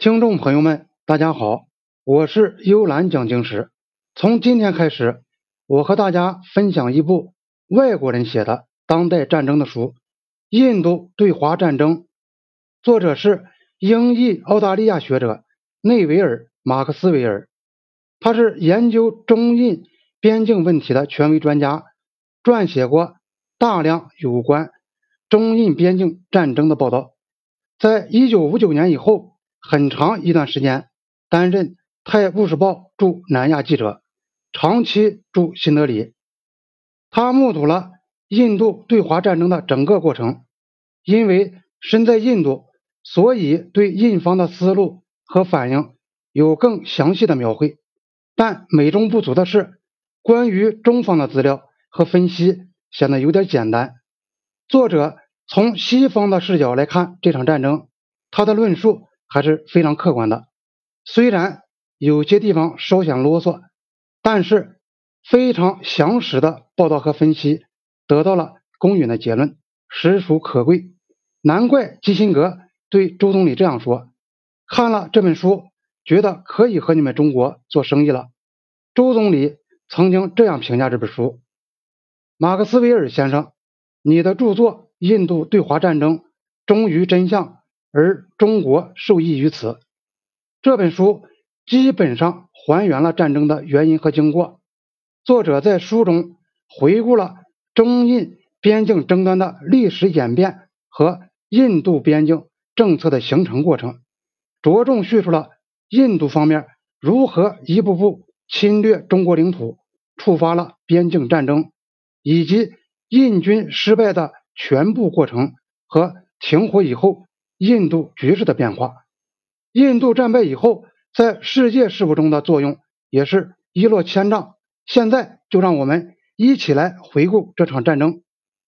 听众朋友们，大家好，我是幽兰讲经师。从今天开始，我和大家分享一部外国人写的当代战争的书《印度对华战争》，作者是英裔澳大利亚学者内维尔·马克斯韦尔，他是研究中印边境问题的权威专家，撰写过大量有关中印边境战争的报道。在一九五九年以后。很长一段时间担任《泰晤士报》驻南亚记者，长期驻新德里。他目睹了印度对华战争的整个过程。因为身在印度，所以对印方的思路和反应有更详细的描绘。但美中不足的是，关于中方的资料和分析显得有点简单。作者从西方的视角来看这场战争，他的论述。还是非常客观的，虽然有些地方稍显啰嗦，但是非常详实的报道和分析得到了公允的结论，实属可贵。难怪基辛格对周总理这样说：“看了这本书，觉得可以和你们中国做生意了。”周总理曾经这样评价这本书：“马克斯韦尔先生，你的著作《印度对华战争》忠于真相。”而中国受益于此。这本书基本上还原了战争的原因和经过。作者在书中回顾了中印边境争端的历史演变和印度边境政策的形成过程，着重叙述了印度方面如何一步步侵略中国领土，触发了边境战争，以及印军失败的全部过程和停火以后。印度局势的变化，印度战败以后，在世界事务中的作用也是一落千丈。现在就让我们一起来回顾这场战争。